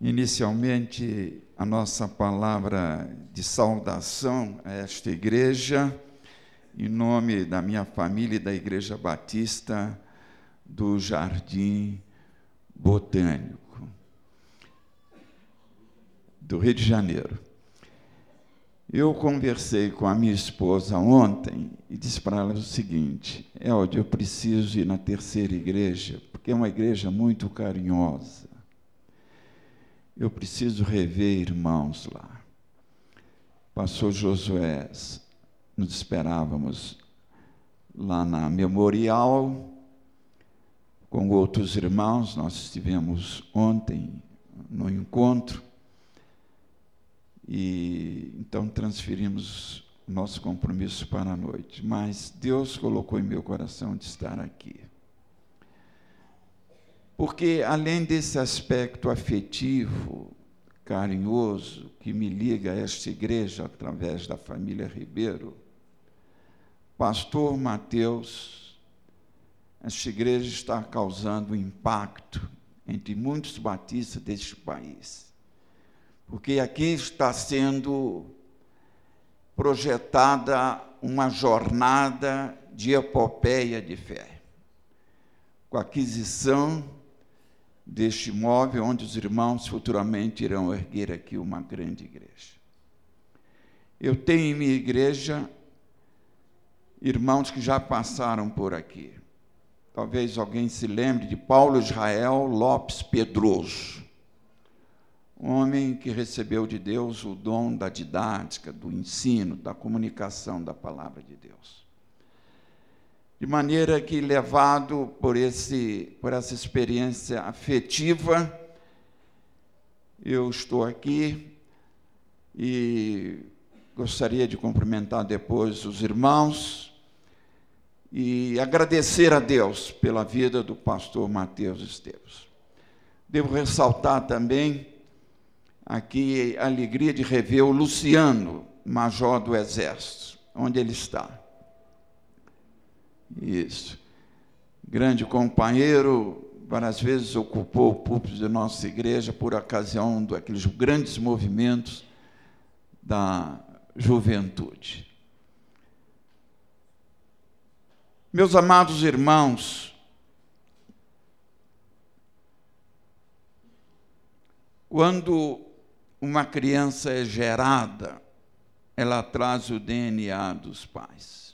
Inicialmente, a nossa palavra de saudação a esta igreja, em nome da minha família e da Igreja Batista do Jardim Botânico, do Rio de Janeiro. Eu conversei com a minha esposa ontem e disse para ela o seguinte: Elde, eu preciso ir na terceira igreja, porque é uma igreja muito carinhosa eu preciso rever irmãos lá. Pastor Josué, nos esperávamos lá na memorial com outros irmãos. Nós estivemos ontem no encontro e então transferimos nosso compromisso para a noite. Mas Deus colocou em meu coração de estar aqui. Porque, além desse aspecto afetivo, carinhoso, que me liga a esta igreja através da família Ribeiro, Pastor Mateus, esta igreja está causando impacto entre muitos batistas deste país. Porque aqui está sendo projetada uma jornada de epopeia de fé, com aquisição deste imóvel onde os irmãos futuramente irão erguer aqui uma grande igreja. Eu tenho em minha igreja irmãos que já passaram por aqui. Talvez alguém se lembre de Paulo Israel Lopes Pedroso, um homem que recebeu de Deus o dom da didática, do ensino, da comunicação da palavra de Deus. De maneira que, levado por, esse, por essa experiência afetiva, eu estou aqui e gostaria de cumprimentar depois os irmãos e agradecer a Deus pela vida do pastor Mateus Esteves. Devo ressaltar também aqui a alegria de rever o Luciano, major do Exército, onde ele está. Isso. Grande companheiro, várias vezes ocupou o púlpito de nossa igreja por ocasião daqueles grandes movimentos da juventude. Meus amados irmãos, quando uma criança é gerada, ela traz o DNA dos pais.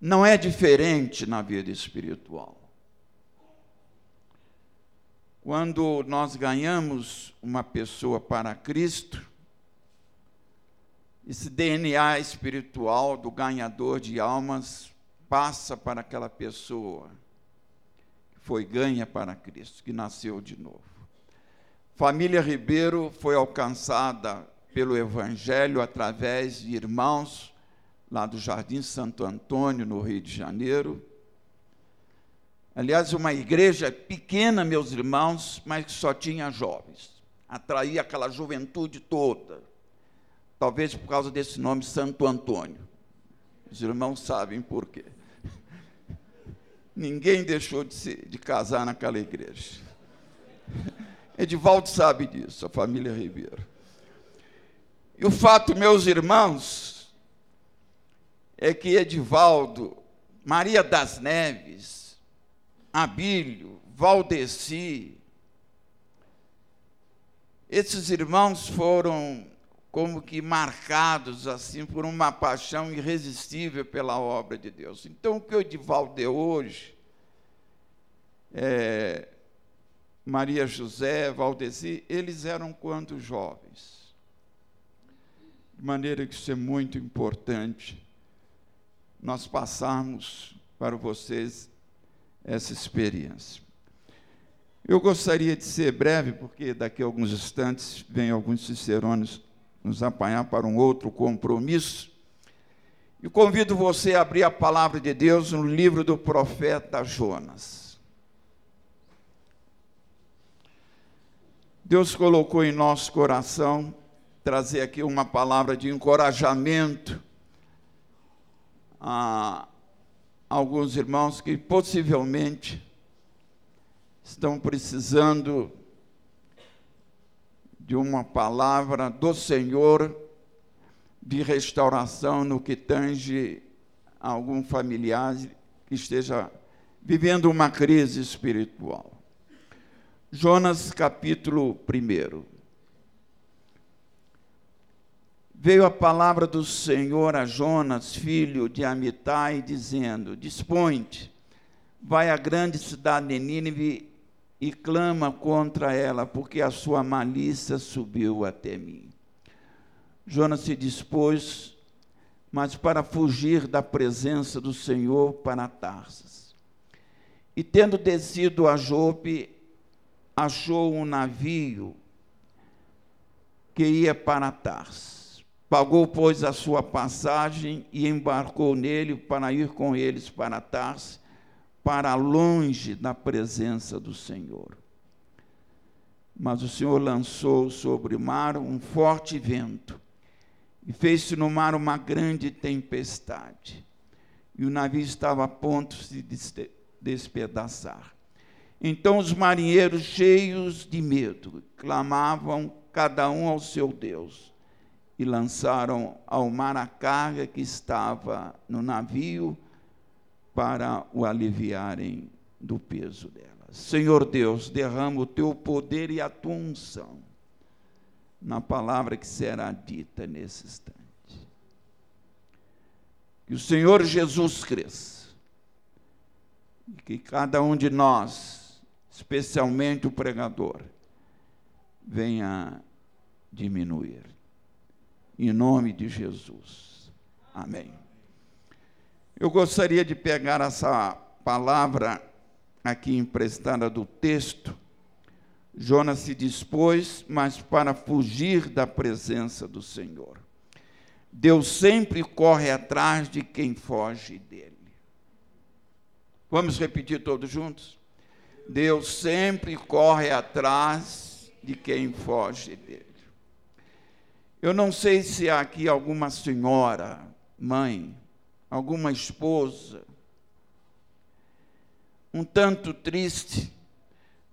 Não é diferente na vida espiritual. Quando nós ganhamos uma pessoa para Cristo, esse DNA espiritual do ganhador de almas passa para aquela pessoa que foi ganha para Cristo, que nasceu de novo. Família Ribeiro foi alcançada pelo Evangelho através de irmãos lá do Jardim Santo Antônio, no Rio de Janeiro. Aliás, uma igreja pequena, meus irmãos, mas que só tinha jovens. Atraía aquela juventude toda. Talvez por causa desse nome Santo Antônio. Os irmãos sabem por quê. Ninguém deixou de, se, de casar naquela igreja. Edivaldo sabe disso, a família Ribeiro. E o fato, meus irmãos, é que Edivaldo, Maria das Neves, Abílio, Valdeci, esses irmãos foram como que marcados assim por uma paixão irresistível pela obra de Deus. Então, o que o Edivaldo deu hoje, é, Maria José, Valdeci, eles eram quando jovens. De maneira que isso é muito importante nós passarmos para vocês essa experiência. Eu gostaria de ser breve, porque daqui a alguns instantes vem alguns cicerones nos apanhar para um outro compromisso. E convido você a abrir a palavra de Deus no livro do profeta Jonas. Deus colocou em nosso coração trazer aqui uma palavra de encorajamento a alguns irmãos que possivelmente estão precisando de uma palavra do Senhor de restauração no que tange algum familiar que esteja vivendo uma crise espiritual. Jonas, capítulo 1. Veio a palavra do Senhor a Jonas, filho de Amitai, dizendo: Dispõe-te, vai à grande cidade de Nínive e clama contra ela, porque a sua malícia subiu até mim. Jonas se dispôs, mas para fugir da presença do Senhor para Tarsas. E tendo descido a Jope, achou um navio que ia para Tars. Pagou, pois, a sua passagem e embarcou nele para ir com eles para Tars, para longe da presença do Senhor. Mas o Senhor lançou sobre o mar um forte vento e fez-se no mar uma grande tempestade. E o navio estava a ponto de se despedaçar. Então os marinheiros, cheios de medo, clamavam cada um ao seu Deus e lançaram ao mar a carga que estava no navio para o aliviarem do peso dela. Senhor Deus, derrama o teu poder e a tua unção na palavra que será dita nesse instante. Que o Senhor Jesus cresça e que cada um de nós especialmente o pregador, venha diminuir. Em nome de Jesus. Amém. Eu gostaria de pegar essa palavra aqui emprestada do texto. Jonas se dispôs, mas para fugir da presença do Senhor. Deus sempre corre atrás de quem foge dele. Vamos repetir todos juntos? Deus sempre corre atrás de quem foge dele. Eu não sei se há aqui alguma senhora, mãe, alguma esposa, um tanto triste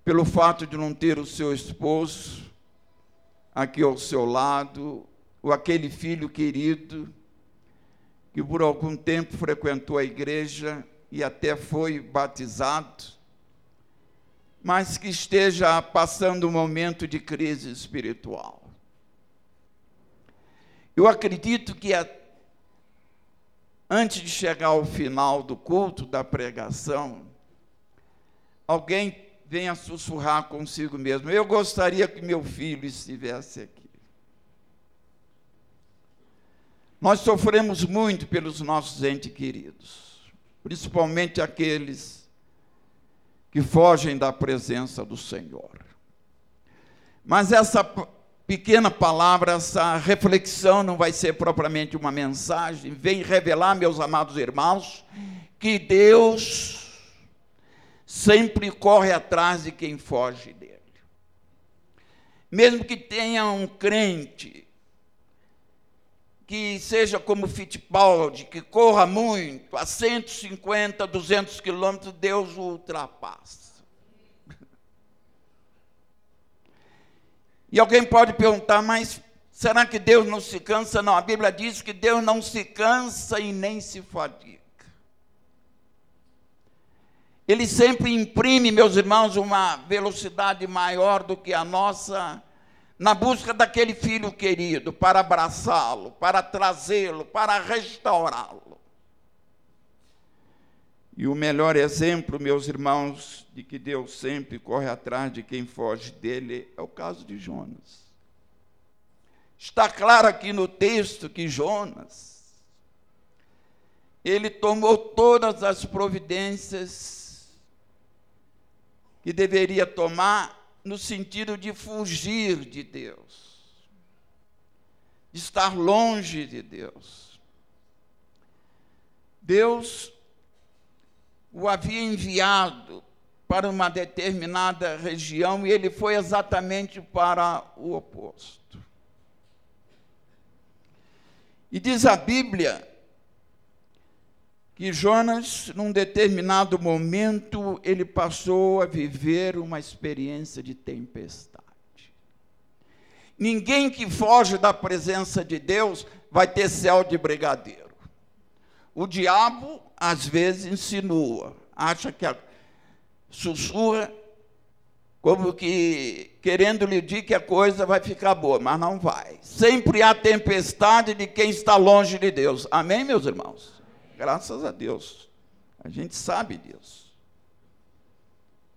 pelo fato de não ter o seu esposo aqui ao seu lado, ou aquele filho querido que por algum tempo frequentou a igreja e até foi batizado, mas que esteja passando um momento de crise espiritual. Eu acredito que a, antes de chegar ao final do culto, da pregação, alguém venha sussurrar consigo mesmo: Eu gostaria que meu filho estivesse aqui. Nós sofremos muito pelos nossos entes queridos, principalmente aqueles que fogem da presença do Senhor. Mas essa pequena palavra, essa reflexão não vai ser propriamente uma mensagem, vem revelar, meus amados irmãos, que Deus sempre corre atrás de quem foge dele. Mesmo que tenha um crente que seja como Fittipaldi, que corra muito, a 150, 200 quilômetros, Deus o ultrapassa. E alguém pode perguntar, mas será que Deus não se cansa? Não, a Bíblia diz que Deus não se cansa e nem se fadiga. Ele sempre imprime, meus irmãos, uma velocidade maior do que a nossa na busca daquele filho querido, para abraçá-lo, para trazê-lo, para restaurá-lo. E o melhor exemplo, meus irmãos, de que Deus sempre corre atrás de quem foge dele é o caso de Jonas. Está claro aqui no texto que Jonas, ele tomou todas as providências que deveria tomar no sentido de fugir de Deus, de estar longe de Deus. Deus o havia enviado para uma determinada região e ele foi exatamente para o oposto. E diz a Bíblia que Jonas, num determinado momento, ele passou a viver uma experiência de tempestade. Ninguém que foge da presença de Deus vai ter céu de brigadeiro. O diabo, às vezes, insinua, acha que a, sussurra, como que querendo lhe dizer que a coisa vai ficar boa, mas não vai. Sempre há tempestade de quem está longe de Deus. Amém, meus irmãos? Graças a Deus. A gente sabe disso.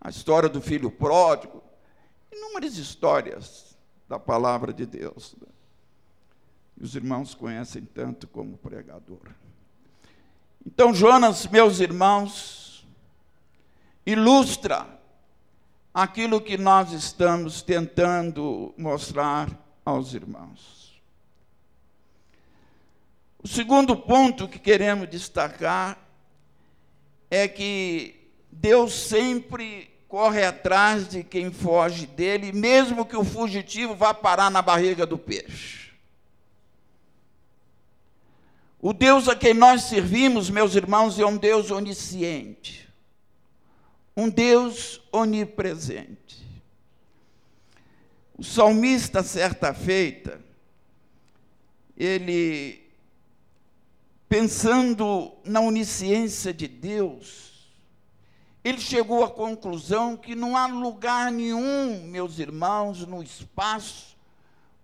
A história do filho pródigo, inúmeras histórias da palavra de Deus. Né? E os irmãos conhecem tanto como pregador. Então, Jonas, meus irmãos, ilustra aquilo que nós estamos tentando mostrar aos irmãos. O segundo ponto que queremos destacar é que Deus sempre corre atrás de quem foge dele, mesmo que o fugitivo vá parar na barriga do peixe. O Deus a quem nós servimos, meus irmãos, é um Deus onisciente um Deus onipresente. O salmista, certa feita, ele, pensando na onisciência de Deus, ele chegou à conclusão que não há lugar nenhum, meus irmãos, no espaço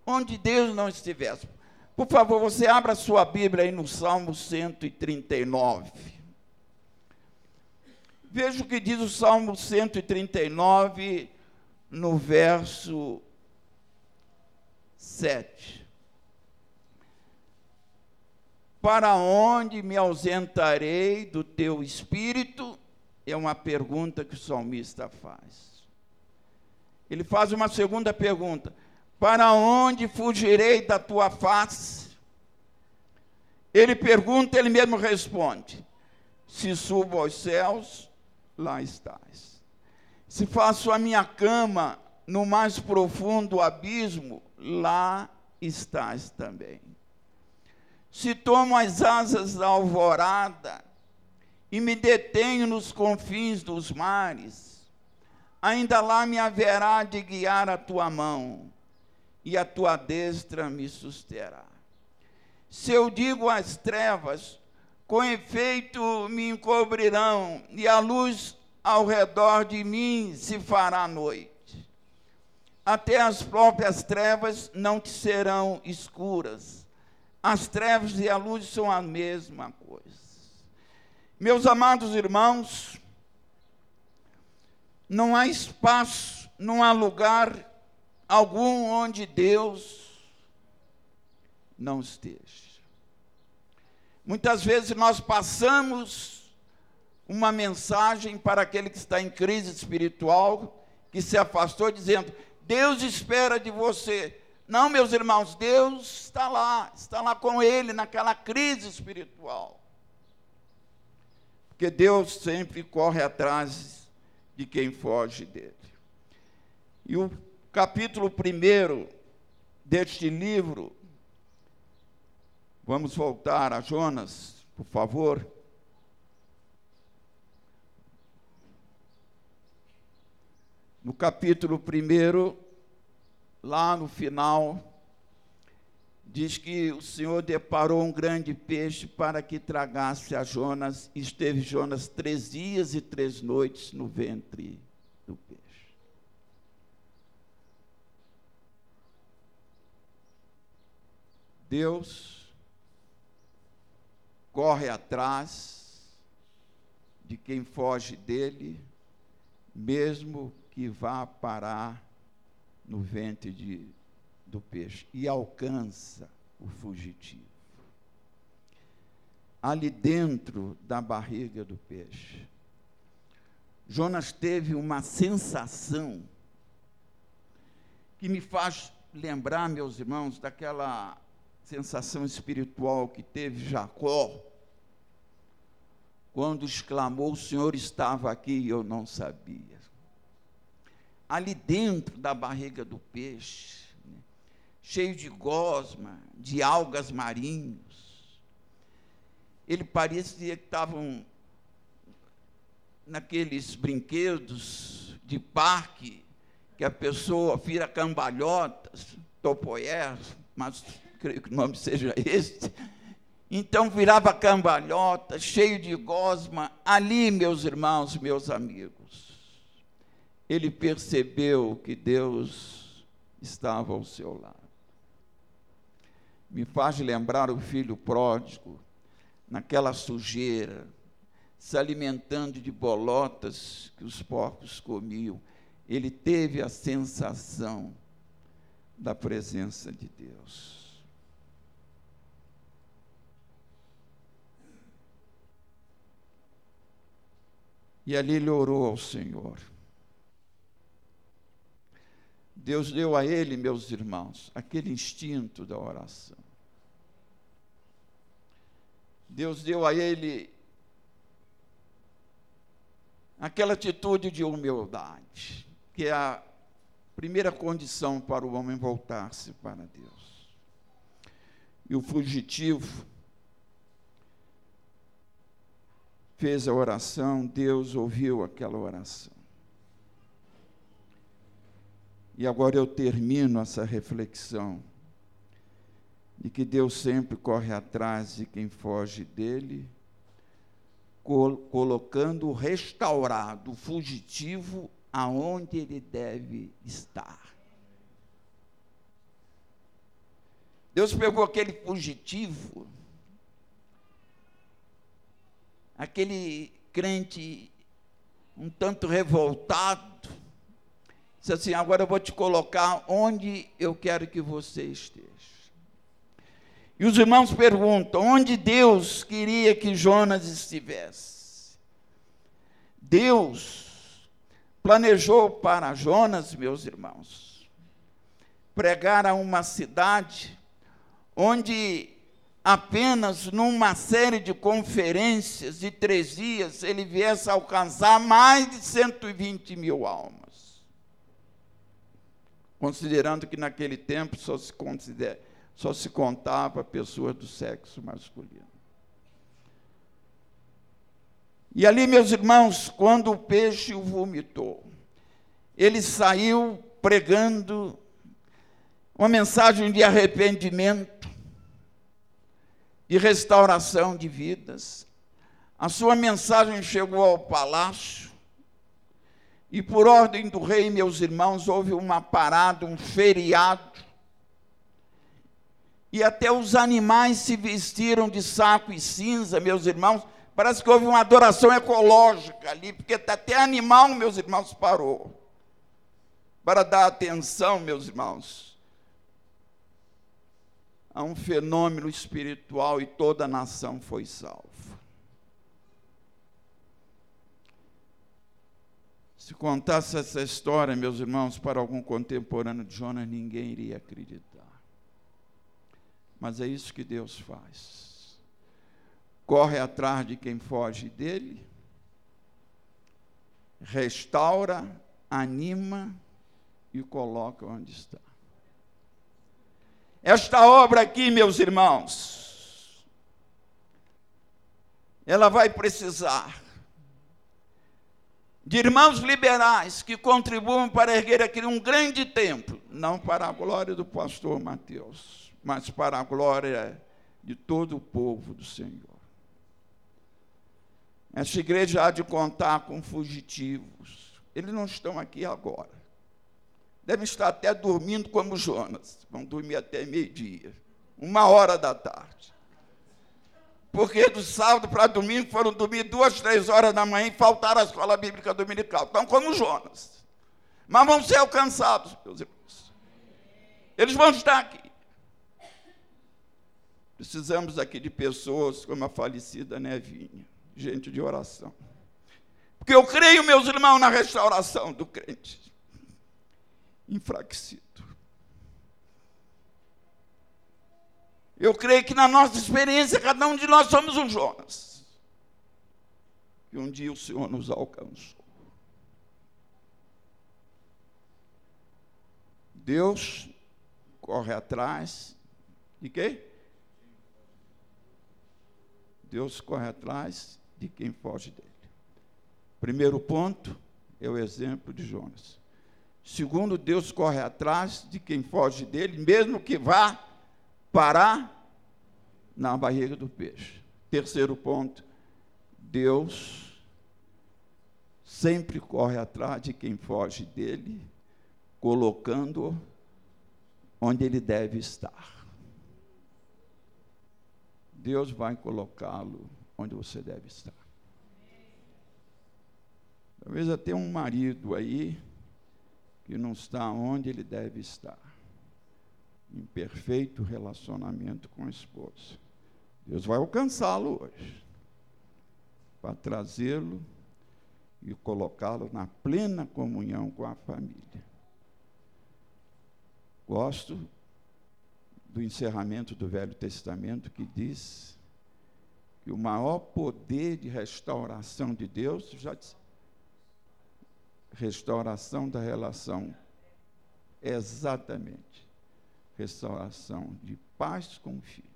onde Deus não estivesse. Por favor, você abra sua Bíblia aí no Salmo 139. Veja o que diz o Salmo 139, no verso 7. Para onde me ausentarei do teu espírito? É uma pergunta que o salmista faz. Ele faz uma segunda pergunta: Para onde fugirei da tua face? Ele pergunta, ele mesmo responde: Se subo aos céus, lá estás. Se faço a minha cama no mais profundo abismo, lá estás também. Se tomo as asas da alvorada e me detenho nos confins dos mares, ainda lá me haverá de guiar a tua mão, e a tua destra me susterá. Se eu digo às trevas, com efeito me encobrirão, e a luz ao redor de mim se fará noite. Até as próprias trevas não te serão escuras. As trevas e a luz são a mesma coisa. Meus amados irmãos, não há espaço, não há lugar algum onde Deus não esteja. Muitas vezes nós passamos uma mensagem para aquele que está em crise espiritual, que se afastou, dizendo: Deus espera de você. Não, meus irmãos, Deus está lá, está lá com ele naquela crise espiritual. Porque Deus sempre corre atrás de quem foge dele. E o capítulo primeiro deste livro Vamos voltar a Jonas, por favor. No capítulo 1, lá no final, diz que o Senhor deparou um grande peixe para que tragasse a Jonas, e esteve Jonas três dias e três noites no ventre do peixe. Deus corre atrás de quem foge dele, mesmo que vá parar no ventre de, do peixe, e alcança o fugitivo. Ali dentro da barriga do peixe, Jonas teve uma sensação que me faz lembrar, meus irmãos, daquela sensação espiritual que teve Jacó quando exclamou: O Senhor estava aqui e eu não sabia. Ali dentro da barriga do peixe, né, cheio de gosma, de algas marinhos, ele parecia que estavam naqueles brinquedos de parque que a pessoa vira cambalhotas. Topoyer, mas creio que o nome seja este. Então virava cambalhota, cheio de gosma. Ali, meus irmãos, meus amigos, ele percebeu que Deus estava ao seu lado. Me faz lembrar o filho pródigo, naquela sujeira, se alimentando de bolotas que os porcos comiam. Ele teve a sensação da presença de Deus. E ali ele orou ao Senhor. Deus deu a ele, meus irmãos, aquele instinto da oração. Deus deu a ele aquela atitude de humildade, que é a primeira condição para o homem voltar-se para Deus. E o fugitivo fez a oração, Deus ouviu aquela oração. E agora eu termino essa reflexão de que Deus sempre corre atrás de quem foge dele, colocando o restaurado, o fugitivo, aonde ele deve estar. Deus pegou aquele fugitivo, aquele crente um tanto revoltado, disse assim: agora eu vou te colocar onde eu quero que você esteja. E os irmãos perguntam: onde Deus queria que Jonas estivesse? Deus planejou para Jonas, meus irmãos, pregar a uma cidade onde apenas numa série de conferências de três dias ele viesse a alcançar mais de 120 mil almas. Considerando que naquele tempo só se considera só se contava pessoas do sexo masculino. E ali, meus irmãos, quando o peixe o vomitou, ele saiu pregando uma mensagem de arrependimento, de restauração de vidas. A sua mensagem chegou ao palácio, e por ordem do rei, meus irmãos, houve uma parada, um feriado, e até os animais se vestiram de saco e cinza, meus irmãos. Parece que houve uma adoração ecológica ali, porque até animal, meus irmãos, parou para dar atenção, meus irmãos, a um fenômeno espiritual e toda a nação foi salva. Se contasse essa história, meus irmãos, para algum contemporâneo de Jonas, ninguém iria acreditar. Mas é isso que Deus faz. Corre atrás de quem foge dele, restaura, anima e coloca onde está. Esta obra aqui, meus irmãos, ela vai precisar de irmãos liberais que contribuam para erguer aqui um grande templo, não para a glória do pastor Mateus mas para a glória de todo o povo do Senhor. Essa igreja há de contar com fugitivos. Eles não estão aqui agora. Devem estar até dormindo como Jonas. Vão dormir até meio-dia, uma hora da tarde. Porque do sábado para domingo foram dormir duas, três horas da manhã e faltaram a escola bíblica dominical. Estão como Jonas. Mas vão ser alcançados, meus irmãos. Eles vão estar aqui. Precisamos aqui de pessoas como a falecida Nevinha, gente de oração. Porque eu creio, meus irmãos, na restauração do crente enfraquecido. Eu creio que na nossa experiência, cada um de nós somos um Jonas. E um dia o Senhor nos alcançou. Deus corre atrás de quê? Deus corre atrás de quem foge dele. Primeiro ponto é o exemplo de Jonas. Segundo, Deus corre atrás de quem foge dele, mesmo que vá parar na barriga do peixe. Terceiro ponto, Deus sempre corre atrás de quem foge dele, colocando onde ele deve estar. Deus vai colocá-lo onde você deve estar. Talvez até um marido aí que não está onde ele deve estar, em perfeito relacionamento com a esposa. Deus vai alcançá-lo hoje, para trazê-lo e colocá-lo na plena comunhão com a família. Gosto do encerramento do Velho Testamento que diz que o maior poder de restauração de Deus, já restauração da relação, exatamente restauração de paz com filhos.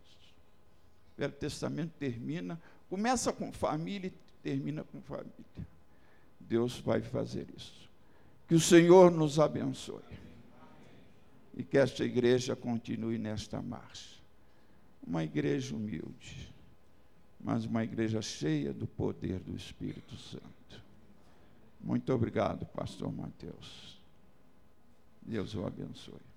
O Velho Testamento termina, começa com família e termina com família. Deus vai fazer isso. Que o Senhor nos abençoe. E que esta igreja continue nesta marcha. Uma igreja humilde, mas uma igreja cheia do poder do Espírito Santo. Muito obrigado, pastor Mateus. Deus o abençoe.